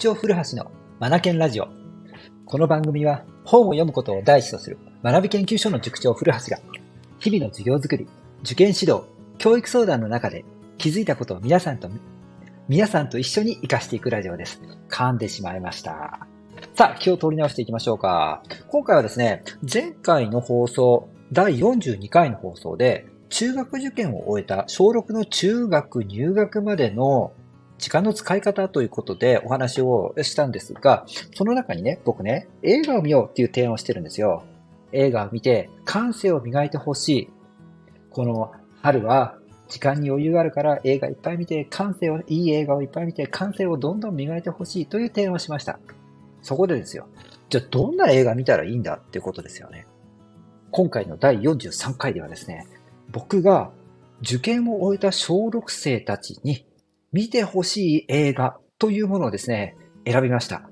長古橋のマナケンラジオ。この番組は本を読むことを第一とする学び研究所の塾長古橋が日々の授業づくり、受験指導、教育相談の中で気づいたことを皆さんと、皆さんと一緒に活かしていくラジオです。噛んでしまいました。さあ、気を取り直していきましょうか。今回はですね、前回の放送、第42回の放送で、中学受験を終えた小6の中学入学までの時間の使い方ということでお話をしたんですが、その中にね、僕ね、映画を見ようっていう提案をしてるんですよ。映画を見て感性を磨いてほしい。この春は時間に余裕があるから映画いっぱい見て、感性を、いい映画をいっぱい見て、感性をどんどん磨いてほしいという提案をしました。そこでですよ。じゃあどんな映画見たらいいんだっていうことですよね。今回の第43回ではですね、僕が受験を終えた小6生たちに見てほしい映画というものをですね、選びました。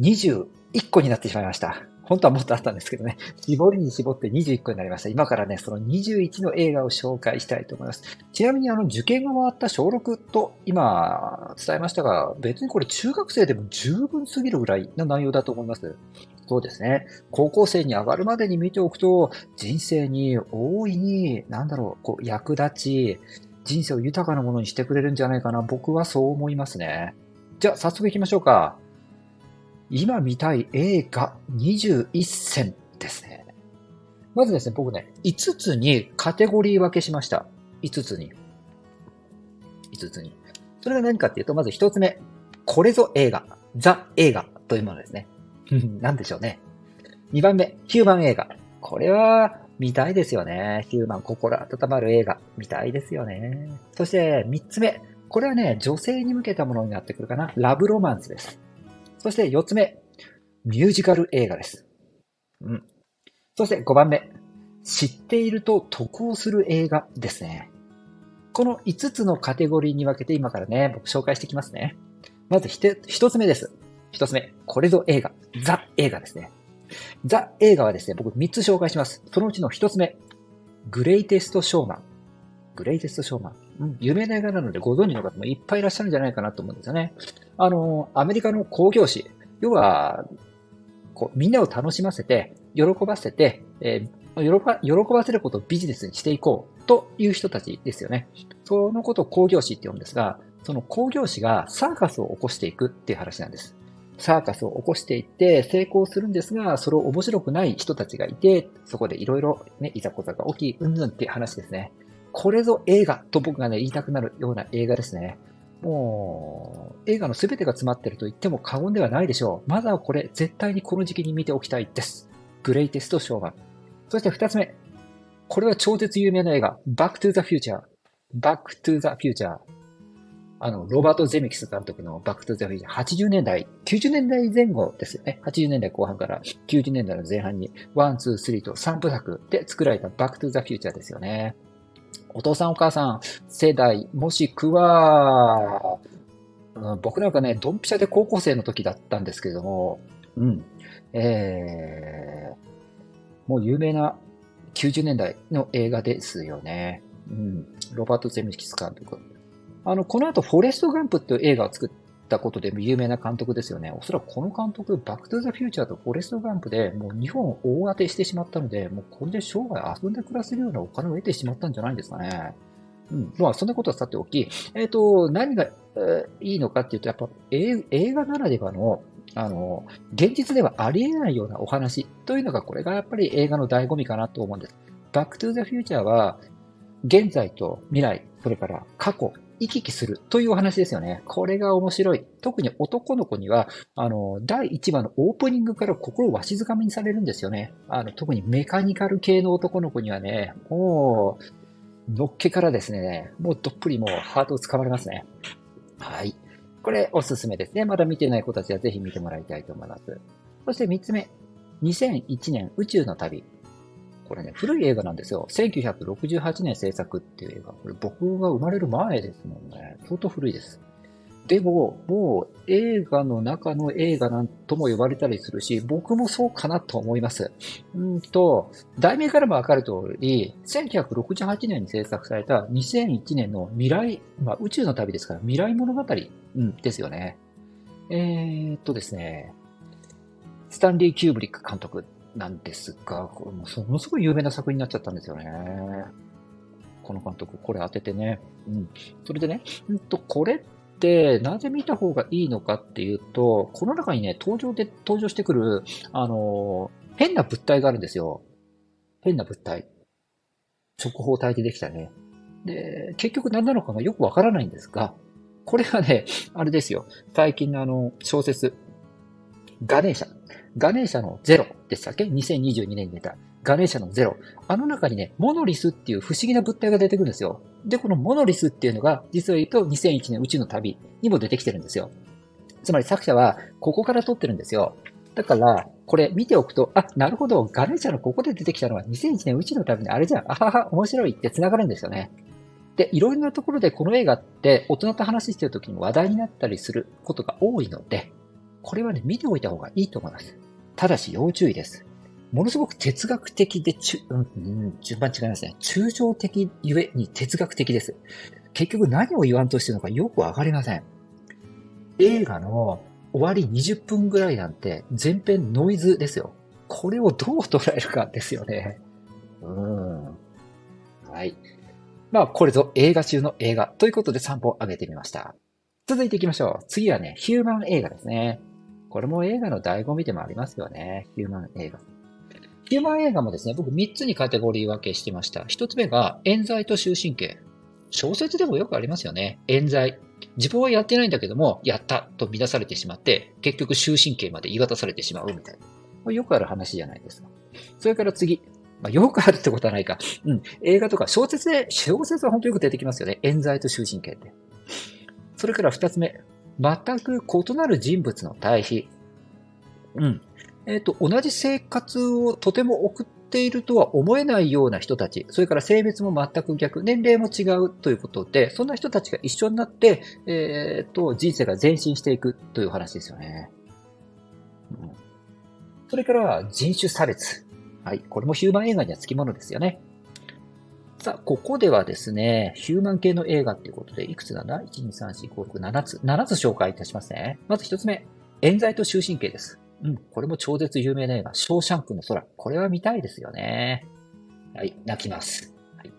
21個になってしまいました。本当はもっとあったんですけどね、絞りに絞って21個になりました。今からね、その21の映画を紹介したいと思います。ちなみにあの、受験が終わった小6と今伝えましたが、別にこれ中学生でも十分すぎるぐらいの内容だと思います。そうですね。高校生に上がるまでに見ておくと、人生に大いに、なんだろう、こう、役立ち、人生を豊かなものにしてくれるんじゃないかな。僕はそう思いますね。じゃあ、早速行きましょうか。今見たい映画21選ですね。まずですね、僕ね、5つにカテゴリー分けしました。5つに。5つに。それが何かっていうと、まず1つ目。これぞ映画。ザ映画というものですね。何でしょうね。2番目。ヒューマン映画。これは、見たいですよね。ヒューマン心温まる映画。見たいですよね。そして三つ目。これはね、女性に向けたものになってくるかな。ラブロマンスです。そして四つ目。ミュージカル映画です。うん。そして五番目。知っていると得をする映画ですね。この5つのカテゴリーに分けて今からね、僕紹介していきますね。まず1つ目です。1つ目。これぞ映画。ザ映画ですね。ザ映画はですね、僕3つ紹介します。そのうちの1つ目。グレイテストショーマン。グレイテストショーマン。うん、有名な映画なのでご存知の方もいっぱいいらっしゃるんじゃないかなと思うんですよね。あの、アメリカの工業誌。要は、こう、みんなを楽しませて、喜ばせて、えー、喜ば、せることをビジネスにしていこうという人たちですよね。そのことを工業誌って言うんですが、その工業誌がサーカスを起こしていくっていう話なんです。サーカスを起こしていって成功するんですが、それを面白くない人たちがいて、そこでいろいろね、いざこざが起き、うんぬんって話ですね。これぞ映画と僕がね、言いたくなるような映画ですね。もう、映画の全てが詰まってると言っても過言ではないでしょう。まずはこれ、絶対にこの時期に見ておきたいです。グレイテストショーマン。そして二つ目。これは超絶有名な映画、バックトゥザフューチャー。バックトゥザフューチャー。あの、ロバート・ゼミキス監督のバックトゥザフューチャー、80年代、90年代前後ですよね。80年代後半から90年代の前半に、ワン、ツー、スリーと3部作で作られたバックトゥザフューチャーですよね。お父さんお母さん、世代、もしくは、うん、僕なんかね、ドンピシャで高校生の時だったんですけども、うん、えー、もう有名な90年代の映画ですよね。うん、ロバート・ゼミキス監督。あの、この後、フォレスト・ガンプっていう映画を作ったことで有名な監督ですよね。おそらくこの監督、バック・トゥ・ザ・フューチャーとフォレスト・ガンプでもう日本を大当てしてしまったので、もうこれで生涯遊んで暮らせるようなお金を得てしまったんじゃないんですかね。うん。まあ、そんなことはさておき、えっ、ー、と、何が、えー、いいのかっていうと、やっぱえ映画ならではの、あの、現実ではありえないようなお話というのが、これがやっぱり映画の醍醐味かなと思うんです。バックトゥザフューチャーは、現在と未来、それから過去、行き来するというお話ですよね。これが面白い。特に男の子には、あの、第1話のオープニングから心をわしづかみにされるんですよね。あの、特にメカニカル系の男の子にはね、もう、のっけからですね、もうどっぷりもうハートをつかまれますね。はい。これおすすめですね。まだ見てない子たちはぜひ見てもらいたいと思います。そして3つ目。2001年宇宙の旅。これね、古い映画なんですよ。1968年制作っていう映画。これ僕が生まれる前ですもんね。相当古いです。でも、もう映画の中の映画なんとも呼ばれたりするし、僕もそうかなと思います。うんと、題名からもわかる通り、1968年に制作された2001年の未来、まあ宇宙の旅ですから未来物語、うん、ですよね。えー、っとですね、スタンリー・キューブリック監督なんですが、これもそもすごい有名な作品になっちゃったんですよね。この監督、これ当ててね。うん。それでね、うんと、これって、なぜ見た方がいいのかっていうと、この中にね、登場で、登場してくる、あの、変な物体があるんですよ。変な物体。直方体でできたね。で、結局何なのかがよくわからないんですが、これがね、あれですよ。最近のあの、小説、ガネーシャ。ガネーシャのゼロでしたっけ ?2022 年に出た。ガネーシャのゼロ。あの中にね、モノリスっていう不思議な物体が出てくるんですよ。で、このモノリスっていうのが、実は言うと2001年宇宙の旅にも出てきてるんですよ。つまり作者は、ここから撮ってるんですよ。だから、これ見ておくと、あ、なるほど、ガネーシャのここで出てきたのは2001年宇宙の旅のあれじゃん。あはは、面白いって繋がるんですよね。で、いろいろなところでこの映画って大人と話してる時に話題になったりすることが多いので、これはね、見ておいた方がいいと思います。ただし要注意です。ものすごく哲学的で、ちゅ、うん、順番違いますね。抽象的ゆえに哲学的です。結局何を言わんとしてるのかよくわかりません。映画の終わり20分ぐらいなんて全編ノイズですよ。これをどう捉えるかですよね。うん。はい。まあ、これぞ映画中の映画ということで3本挙げてみました。続いていきましょう。次はね、ヒューマン映画ですね。これも映画の醍醐味でもありますよね。ヒューマン映画。ヒューマン映画もですね、僕3つにカテゴリー分けしてました。1つ目が、冤罪と終身刑。小説でもよくありますよね。冤罪。自分はやってないんだけども、やったと見出されてしまって、結局終身刑まで言い渡されてしまうみたいな。よくある話じゃないですか。それから次。まあ、よくあるってことはないか。うん。映画とか小説で、小説は本当よく出てきますよね。冤罪と終身刑って。それから二つ目。全く異なる人物の対比。うん。えっ、ー、と、同じ生活をとても送っているとは思えないような人たち、それから性別も全く逆、年齢も違うということで、そんな人たちが一緒になって、えっ、ー、と、人生が前進していくという話ですよね。うん、それから人種差別。はい。これもヒューマン映画には付き物ですよね。さあ、ここではですね、ヒューマン系の映画っていうことで、いくつなんだ ?1、2、3、4、5、6、7つ。7つ紹介いたしますね。まず1つ目。冤罪と終身刑です。うん、これも超絶有名な映画、ショーシャンクの空。これは見たいですよね。はい、泣きます。はい、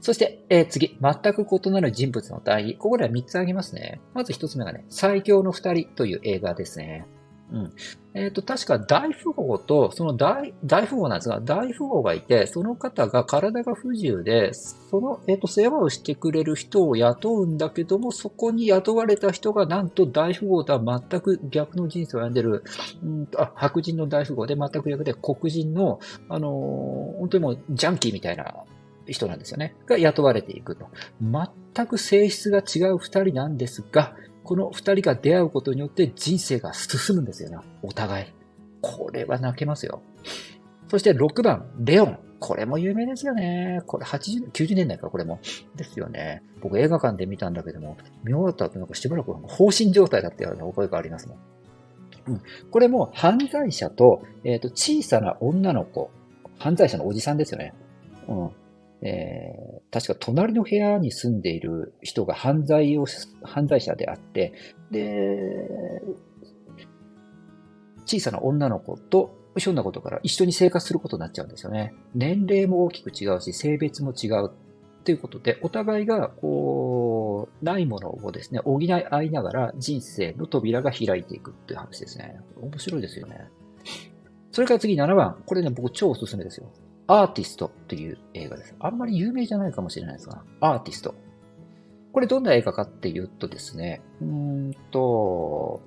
そして、えー、次、全く異なる人物の対比。ここでは3つ挙げますね。まず1つ目がね、最強の2人という映画ですね。うん。えっ、ー、と、確か大富豪と、その大、大富豪なんですが、大富豪がいて、その方が体が不自由で、その、えっ、ー、と、世話をしてくれる人を雇うんだけども、そこに雇われた人が、なんと大富豪とは全く逆の人生を歩んでる、うんあ、白人の大富豪で全く逆で、黒人の、あのー、本当にもう、ジャンキーみたいな人なんですよね。が雇われていくと。全く性質が違う二人なんですが、この二人が出会うことによって人生が進むんですよね。お互い。これは泣けますよ。そして6番、レオン。これも有名ですよね。これ80、90年代か、これも。ですよね。僕映画館で見たんだけども、見終わった後なんかしばらく放心状態だったような覚えがありますね。うん。これも犯罪者と、えっ、ー、と、小さな女の子。犯罪者のおじさんですよね。うん。えー、確か隣の部屋に住んでいる人が犯罪を、犯罪者であって、で、小さな女の子と、ひょんなことから一緒に生活することになっちゃうんですよね。年齢も大きく違うし、性別も違うということで、お互いが、こう、ないものをですね、補い合いながら人生の扉が開いていくっていう話ですね。面白いですよね。それから次7番。これね、僕超おすすめですよ。アーティストという映画です。あんまり有名じゃないかもしれないですが、アーティスト。これどんな映画かっていうとですね、うんと、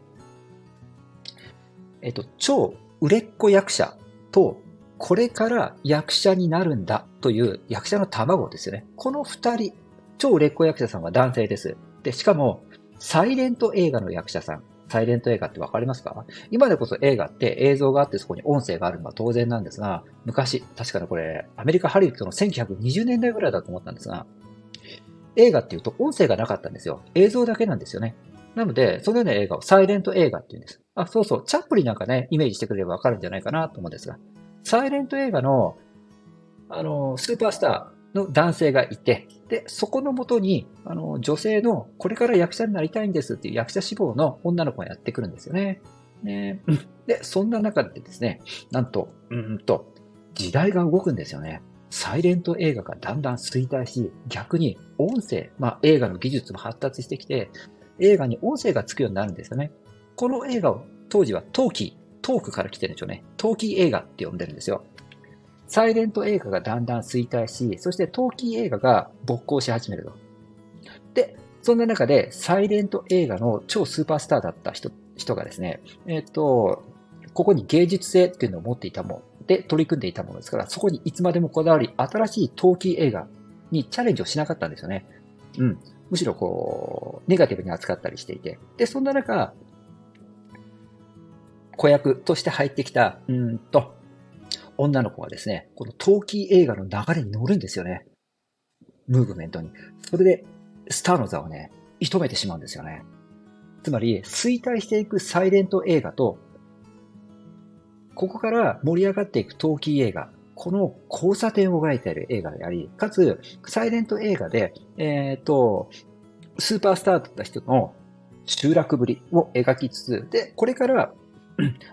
えっと、超売れっ子役者と、これから役者になるんだという役者の卵ですよね。この二人、超売れっ子役者さんは男性です。で、しかも、サイレント映画の役者さん。サイレント映画ってわかりますか？今でこそ映画って映像があってそこに音声があるのは当然なんですが、昔、確かにこれ、アメリカハリウッドの1920年代ぐらいだと思ったんですが、映画っていうと音声がなかったんですよ。映像だけなんですよね。なので、そのような映画をサイレント映画って言うんです。あ、そうそう、チャップリンなんかね、イメージしてくれればわかるんじゃないかなと思うんですが、サイレント映画の、あの、スーパースター、の男性がいて、で、そこのもとに、あの、女性の、これから役者になりたいんですっていう役者志望の女の子がやってくるんですよね。ねで、そんな中でですね、なんと、うんと、時代が動くんですよね。サイレント映画がだんだん衰退し、逆に音声、まあ映画の技術も発達してきて、映画に音声がつくようになるんですよね。この映画を当時はトーキー、トークから来てるんでしょうね。トーキー映画って呼んでるんですよ。サイレント映画がだんだん衰退し、そしてトーキー映画が勃興し始めると。で、そんな中でサイレント映画の超スーパースターだった人、人がですね、えっ、と、ここに芸術性っていうのを持っていたもので取り組んでいたものですから、そこにいつまでもこだわり、新しいトーキー映画にチャレンジをしなかったんですよね。うん。むしろこう、ネガティブに扱ったりしていて。で、そんな中、子役として入ってきた、うんと、女の子がですね、この陶器映画の流れに乗るんですよね。ムーブメントに。それで、スターの座をね、射止めてしまうんですよね。つまり、衰退していくサイレント映画と、ここから盛り上がっていく陶器映画、この交差点を描いている映画であり、かつ、サイレント映画で、えっ、と、スーパースターだった人の集落ぶりを描きつつ、で、これから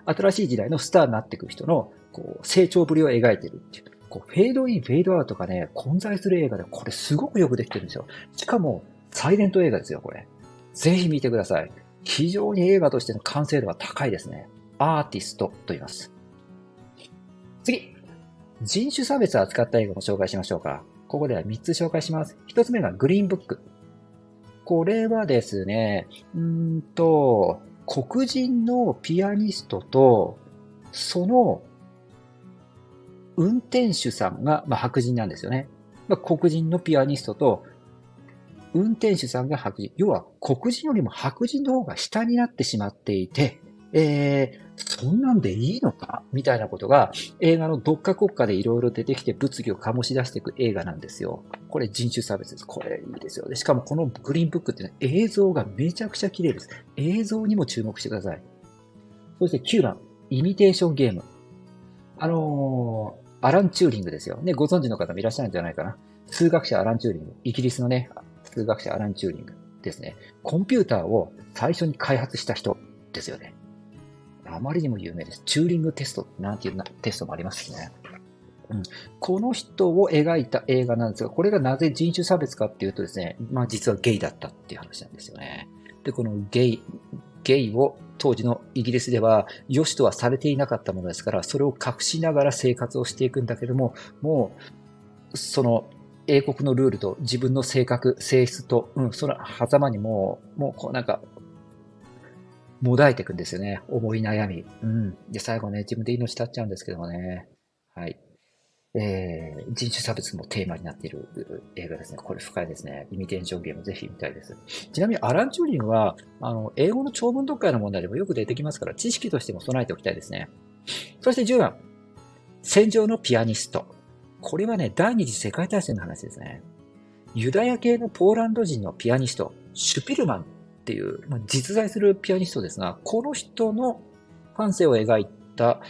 新しい時代のスターになっていく人のこう成長ぶりを描いてるっていう。こうフェードイン、フェードアウトがね、混在する映画で、これすごくよくできてるんですよ。しかも、サイレント映画ですよ、これ。ぜひ見てください。非常に映画としての完成度が高いですね。アーティストと言います。次。人種差別を扱った映画も紹介しましょうか。ここでは3つ紹介します。1つ目がグリーンブック。これはですね、うんと、黒人のピアニストと、その運転手さんが、まあ、白人なんですよね。まあ、黒人のピアニストと、運転手さんが白人。要は、黒人よりも白人の方が下になってしまっていて、えー、そんなんでいいのか？みたいなことが映画のどっか国家でいろいろ出てきて物議を醸し出していく映画なんですよ。これ人種差別です。これいいですよ。でしかもこのグリーンブックって、ね、映像がめちゃくちゃ綺麗です。映像にも注目してください。そして9番、イミテーションゲーム。あのー、アラン・チューリングですよ。ね、ご存知の方もいらっしゃるんじゃないかな。数学者アラン・チューリング。イギリスのね、数学者アラン・チューリングですね。コンピューターを最初に開発した人ですよね。あまりにも有名です。チューリングテストなんていうテストもありますね。うん、この人を描いた映画なんですが、これがなぜ人種差別かっていうとですね、まあ実はゲイだったっていう話なんですよね。で、このゲイ、ゲイを当時のイギリスでは良しとはされていなかったものですから、それを隠しながら生活をしていくんだけども、もう、その英国のルールと自分の性格、性質と、うん、その狭間にもう、もうこうなんかもだいていくんですよね。思い悩み。うん。で、最後ね、自分で命絶っちゃうんですけどもね。はい。えー、人種差別もテーマになっている映画ですね。これ深いですね。イミテーションゲームぜひ見たいです。ちなみにアラン・チューリンは、あの、英語の長文読解の問題でもよく出てきますから、知識としても備えておきたいですね。そして10番。戦場のピアニスト。これはね、第二次世界大戦の話ですね。ユダヤ系のポーランド人のピアニスト、シュピルマンっていう、まあ、実在するピアニストですが、この人の感性を描いた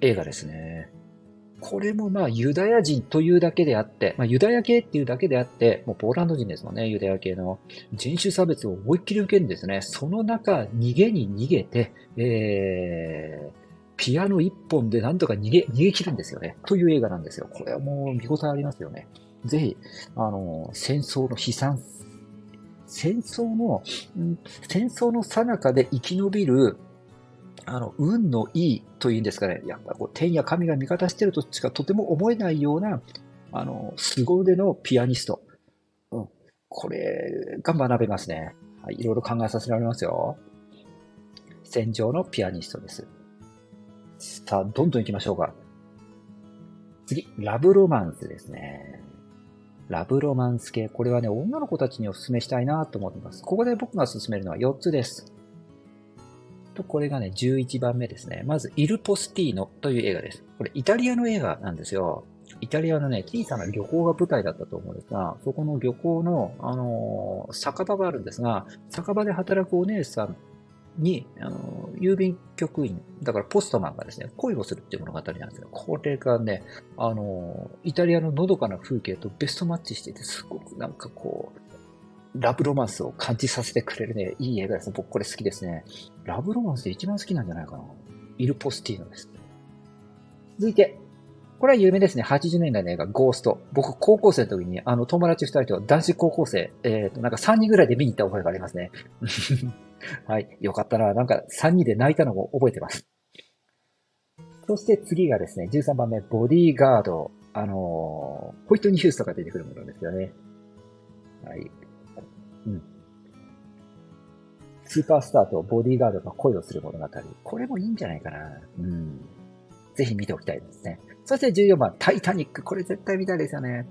映画ですね。これもまあユダヤ人というだけであって、まあユダヤ系っていうだけであって、もうポーランド人ですもんね、ユダヤ系の人種差別を思いっきり受けるんですね。その中、逃げに逃げて、えー、ピアノ一本でなんとか逃げ、逃げ切るんですよね。という映画なんですよ。これはもう見応えありますよね。ぜひ、あの、戦争の悲惨戦争の、戦争の最中で生き延びる、あの、運のいいというんですかね、やっぱこう天や神が味方してるとしかとても思えないような、あの、凄腕のピアニスト。うん。これが学べますね。はい。いろいろ考えさせられますよ。戦場のピアニストです。さあ、どんどん行きましょうか。次、ラブロマンスですね。ラブロマンス系。これはね、女の子たちにお勧めしたいなと思ってます。ここで僕が勧めるのは4つです。と、これがね、11番目ですね。まず、イル・ポスティーノという映画です。これ、イタリアの映画なんですよ。イタリアのね、小さな漁港が舞台だったと思うんですが、そこの漁港の、あのー、酒場があるんですが、酒場で働くお姉さんに、あの、郵便局員、だからポストマンがですね、恋をするっていう物語なんですよ。これがね、あの、イタリアののどかな風景とベストマッチしてて、すごくなんかこう、ラブロマンスを感じさせてくれるね、いい映画ですね。僕これ好きですね。ラブロマンスで一番好きなんじゃないかな。イル・ポスティーノです。続いて、これは有名ですね。80年代の映画、ゴースト。僕、高校生の時に、あの、友達2人と男子高校生、えっ、ー、と、なんか3人ぐらいで見に行った覚えがありますね。はい。よかったな。なんか3人で泣いたのも覚えてます。そして次がですね、13番目、ボディーガード。あのー、ホイットニ・ヒュースとか出てくるものですよね。はい。うん。スーパースターとボディーガードが恋をする物語。これもいいんじゃないかな。うん。ぜひ見ておきたいですね。そして14番、タイタニック。これ絶対見たいですよね。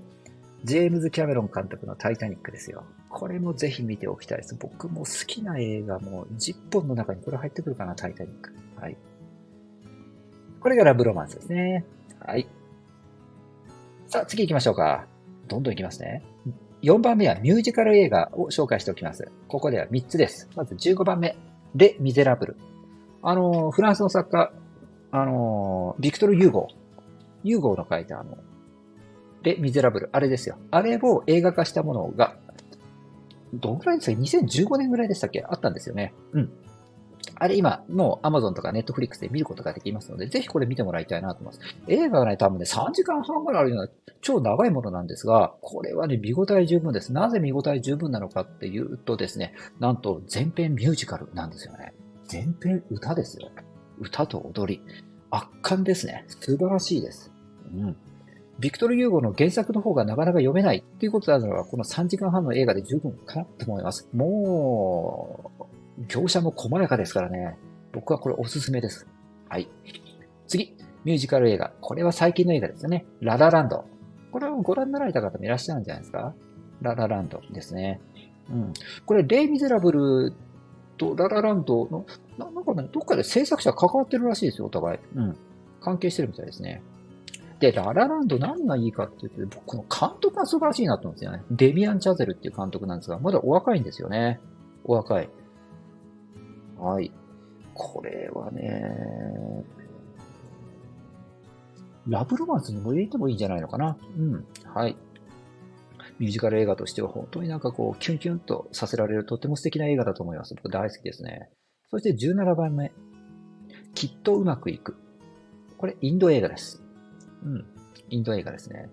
ジェームズ・キャメロン監督のタイタニックですよ。これもぜひ見ておきたいです。僕も好きな映画も10本の中にこれ入ってくるかな、タイタニック。はい。これがラブロマンスですね。はい。さあ、次行きましょうか。どんどん行きますね。4番目はミュージカル映画を紹介しておきます。ここでは3つです。まず15番目、レ・ミゼラブル。あの、フランスの作家、あの、ビクトル・ユーゴー。ユーゴーの書いたあの、レ・ミゼラブル、あれですよ。あれを映画化したものが、どんぐらいですか ?2015 年ぐらいでしたっけ？あったんですよね。うん。あれ今、もう Amazon とか Netflix で見ることができますので、ぜひこれ見てもらいたいなと思います。映画がね、多分ね、3時間半ぐらいあるような超長いものなんですが、これはね、見応え十分です。なぜ見応え十分なのかっていうとですね、なんと全編ミュージカルなんですよね。全編歌ですよ。歌と踊り。圧巻ですね。素晴らしいです。うん。ビクトル・ユーゴの原作の方がなかなか読めないっていうことなのは、この3時間半の映画で十分かなと思います。もう、描写も細やかですからね。僕はこれおすすめです。はい。次、ミュージカル映画。これは最近の映画ですよね。ララランド。これをご覧になられた方もいらっしゃるんじゃないですかララランドですね。うん。これ、レイ・ミゼラブルとララランドの、なんかね、どっかで制作者関わってるらしいですよ、お互い。うん。関係してるみたいですね。で、ララランド何がいいかって言って、僕、この監督が素晴らしいなと思うんですよね。デミアン・チャゼルっていう監督なんですが、まだお若いんですよね。お若い。はい。これはね、ラブロマンスにも入れてもいいんじゃないのかな？うん。はい。ミュージカル映画としては本当になんかこう、キュンキュンとさせられるとても素敵な映画だと思います。僕大好きですね。そして17番目。きっとうまくいく。これ、インド映画です。うん。インド映画ですね。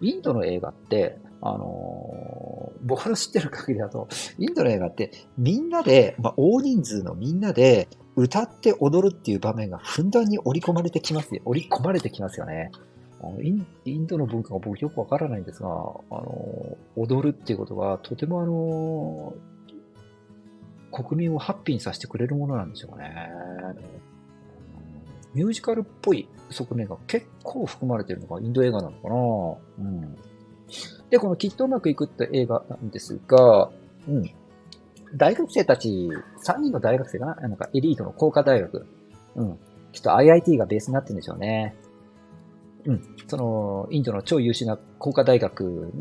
インドの映画って、あのー、僕の知ってる限りだと、インドの映画ってみんなで、まあ、大人数のみんなで歌って踊るっていう場面がふんだんに織り込まれてきますよ。織り込まれてきますよね。あインインドの文化が僕よくわからないんですが、あのー、踊るっていうことはとてもあのー、国民をハッピーにさせてくれるものなんでしょうね。ミュージカルっぽい側面が結構含まれてるのがインド映画なのかなうん。で、このきっとうまくいくって映画なんですが、うん。大学生たち、3人の大学生が、な？んかエリートの工科大学。うん。きっと IIT がベースになってるんでしょうね。うん。その、インドの超優秀な工科大学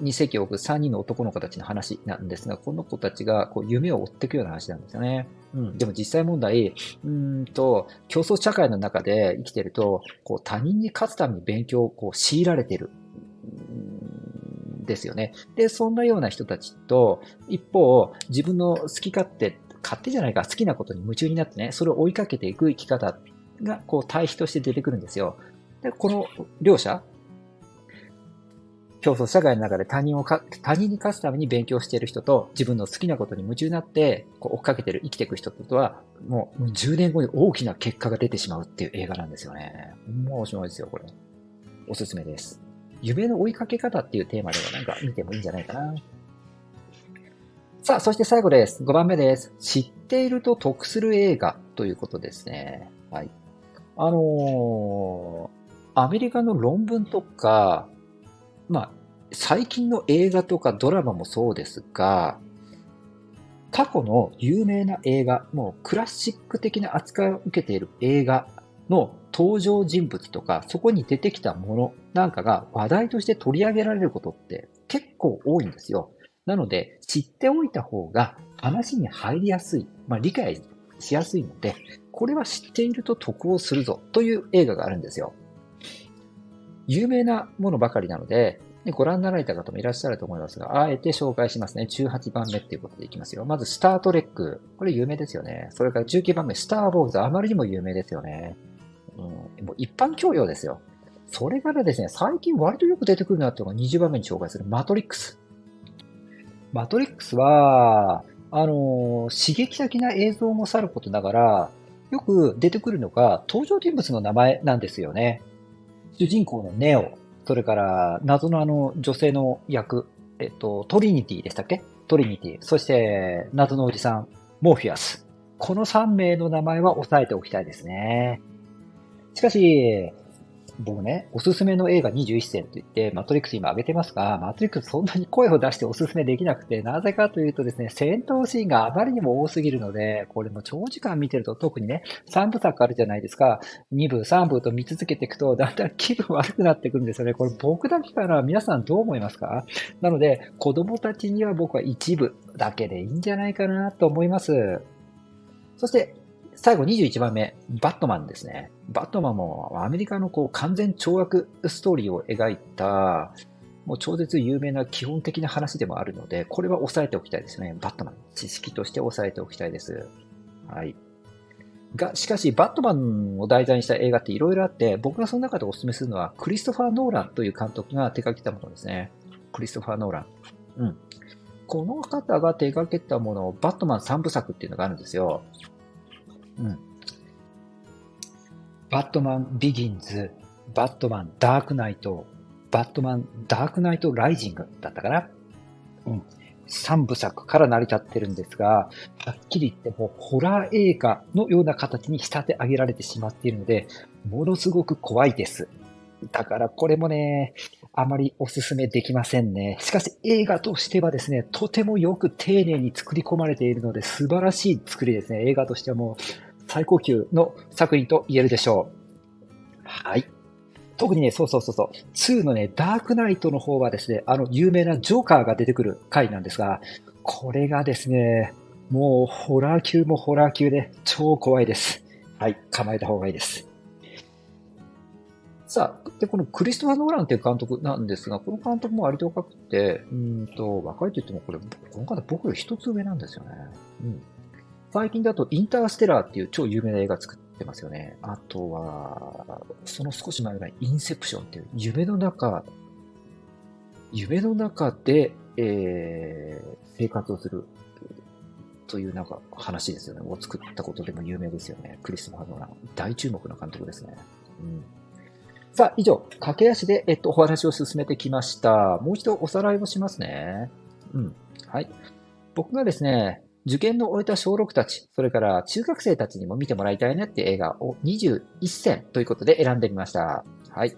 に席を置く3人の男の子たちの話なんですが、この子たちがこう夢を追っていくような話なんですよね。うん、でも実際問題、うんと、競争社会の中で生きてると、こう他人に勝つために勉強をこう強いられてる。ですよね。で、そんなような人たちと、一方、自分の好き勝手、勝手じゃないか、好きなことに夢中になってね、それを追いかけていく生き方が、こう、対比として出てくるんですよ。で、この両者、競争社会の中で他人をか、他人に勝つために勉強している人と、自分の好きなことに夢中になって、こう追っかけてる、生きていく人とは、もう10年後に大きな結果が出てしまうっていう映画なんですよね。もうおしまいですよ、これ。おすすめです。夢の追いかけ方っていうテーマではなんか見てもいいんじゃないかな。さあ、そして最後です。5番目です。知っていると得する映画ということですね。はい。あのー、アメリカの論文とか、まあ、最近の映画とかドラマもそうですが、過去の有名な映画、もうクラシック的な扱いを受けている映画の登場人物とか、そこに出てきたものなんかが話題として取り上げられることって結構多いんですよ。なので、知っておいた方が話に入りやすい、まあ、理解しやすいので、これは知っていると得をするぞという映画があるんですよ。有名なものばかりなので、ご覧になられた方もいらっしゃると思いますが、あえて紹介しますね。18番目っていうことでいきますよ。まず、スタートレック。これ有名ですよね。それから19番目、スター・ウォーズ。あまりにも有名ですよね。うん、もう一般教養ですよ。それからですね、最近割とよく出てくるなっていうのが20番目に紹介するマトリックス。マトリックスは、あの、刺激的な映像もさることながら、よく出てくるのが登場人物の名前なんですよね。主人公のネオ、それから謎のあの女性の役、えっと、トリニティでしたっけ？トリニティ。そして謎のおじさん、モーフィアス。この3名の名前は押さえておきたいですね。しかし、僕ね、おすすめの映画21選と言って、マトリックス今上げてますが、マトリックスそんなに声を出しておすすめできなくて、なぜかというとですね、戦闘シーンがあまりにも多すぎるので、これも長時間見てると特にね、3部作あるじゃないですか。2部、3部と見続けていくと、だんだん気分悪くなってくるんですよね。これ僕だけから皆さんどう思いますか？なので、子供たちには僕は一部だけでいいんじゃないかなと思います。そして、最後21番目、バットマンですね。バットマンもアメリカのこう完全懲悪ストーリーを描いた、もう超絶有名な基本的な話でもあるので、これは押さえておきたいですね。バットマン。知識として押さえておきたいです。はい。が、しかし、バットマンを題材にした映画って色々あって、僕がその中でお勧めするのは、クリストファー・ノーランという監督が手掛けたものですね。クリストファー・ノーラン。うん。この方が手掛けたものを、バットマン3部作っていうのがあるんですよ。うん。バットマンビギンズ、バットマンダークナイト、バットマンダークナイトライジングだったかな？うん。3部作から成り立ってるんですが、はっきり言ってもホラー映画のような形に仕立て上げられてしまっているので、ものすごく怖いです。だからこれもね、あまりおすすめできませんね。しかし映画としてはですね、とてもよく丁寧に作り込まれているので素晴らしい作りですね。映画としてはもう最高級の作品と言えるでしょう。はい。特にね、そうそうそうそう、2のね、ダークナイトの方はですね、あの有名なジョーカーが出てくる回なんですが、これがですね、もうホラー級もホラー級で超怖いです。はい、構えた方がいいです。さあ、で、このクリストファー・ノーランっていう監督なんですが、この監督も割と若くて、うんと、若いと言ってもこれ、この方僕より一つ上なんですよね。うん。最近だとインターステラーっていう超有名な映画作ってますよね。あとは、その少し前ぐらいインセプションっていう夢の中、夢の中で、えー、生活をするというなんか話ですよね。を作ったことでも有名ですよね。クリストファー・ノーラン。大注目の監督ですね。うん。さあ、以上、駆け足で、えっと、お話を進めてきました。もう一度おさらいをしますね。うん。はい。僕がですね、受験の終えた小6たち、それから中学生たちにも見てもらいたいねって映画を21選ということで選んでみました。はい。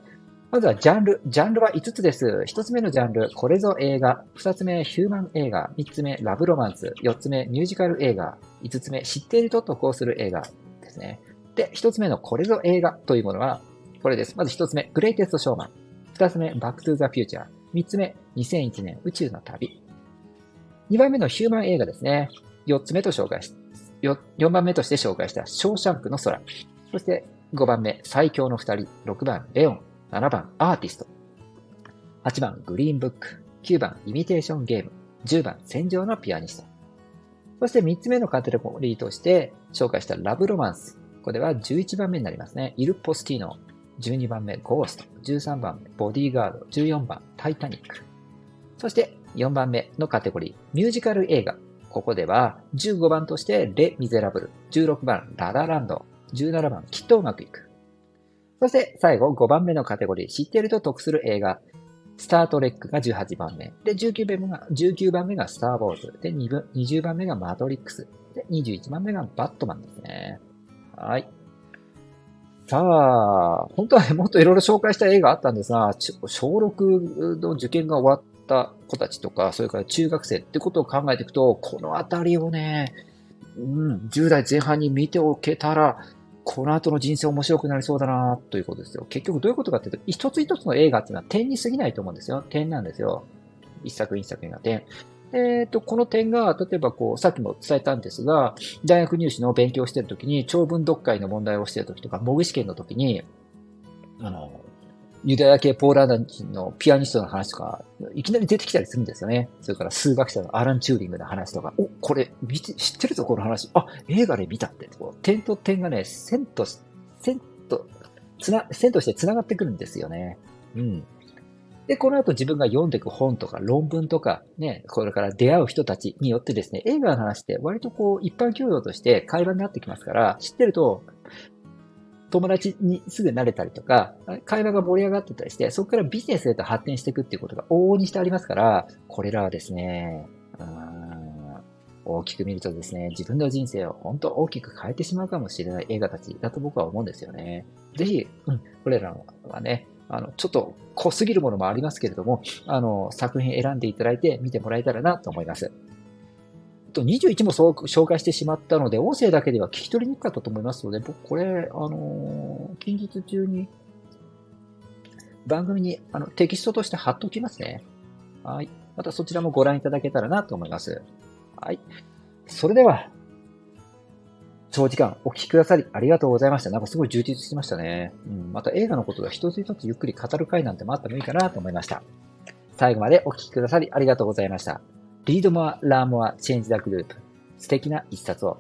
まずはジャンル。ジャンルは5つです。1つ目のジャンル、これぞ映画。2つ目、ヒューマン映画。3つ目、ラブロマンス。4つ目、ミュージカル映画。5つ目、知っていると得をする映画ですね。で、1つ目のこれぞ映画というものは、これです。まず1つ目、グレイテストショーマン。2つ目、バックトゥーザフューチャー。3つ目、2001年宇宙の旅。2番目のヒューマン映画ですね。4つ目と紹介し、4番目として紹介したショーシャンクの空。そして5番目、最強の2人。6番、レオン。7番、アーティスト。8番、グリーンブック。9番、イミテーションゲーム。10番、戦場のピアニスト。そして3つ目のカテゴリーとして紹介したラブロマンス。これは11番目になりますね。イル・ポスティーノ。12番目、ゴースト。13番目、ボディーガード。14番、タイタニック。そして4番目のカテゴリー、ミュージカル映画。ここでは15番としてレ・ミゼラブル、16番ララランド、17番きっとうまくいく。そして最後5番目のカテゴリー、知っていると得する映画、スタートレックが18番目。で、19番目が、19番目がスター・ウォーズ。で、20番目がマトリックス。で、21番目がバットマンですね。はい。さあ、本当は、もっといろいろ紹介した映画あったんですが、小6の受験が終わった子たちとか、それから中学生ってことを考えていくと、このあたりをね、うん、10代前半に見ておけたら、この後の人生面白くなりそうだなということですよ。結局どういうことかっていうと、一つ一つの映画っていうのは点に過ぎないと思うんですよ。点なんですよ。一作一作が点。えっ、と、この点が、例えばこう、さっきも伝えたんですが、大学入試の勉強してるときに、長文読解の問題をしてるときとか、模擬試験のときに、あの、ユダヤ系ポーランド人のピアニストの話とか、いきなり出てきたりするんですよね。それから数学者のアラン・チューリングの話とか、お、これ、見て、知ってるぞ、この話。あ、映画で見たって。こう点と点がね、線と、線と、つな、線として繋がってくるんですよね。うん。で、この後自分が読んでいく本とか論文とか、ね、これから出会う人たちによってですね、映画の話って割とこう一般教養として会話になってきますから、知ってると、友達にすぐ慣れたりとか、会話が盛り上がってたりして、そこからビジネスへと発展していくっていうことが往々にしてありますから、これらはですね、大きく見るとですね、自分の人生を本当大きく変えてしまうかもしれない映画たちだと僕は思うんですよね。ぜひ、うん、これらはね、あの、ちょっと濃すぎるものもありますけれども、あの、作品選んでいただいて見てもらえたらなと思います。と21もそう紹介してしまったので、音声だけでは聞き取りにくかったと思いますので、僕これ、あのー、近日中に番組にあのテキストとして貼っておきますね。はい。またそちらもご覧いただけたらなと思います。はい。それでは、長時間お聴きくださりありがとうございました。なんかすごい充実してましたね。うん。また映画のことが一つ一つゆっくり語る回なんてもあってもいいかなと思いました。最後までお聴きくださりありがとうございました。 Read more, learn more, change the globe。素敵な一冊を。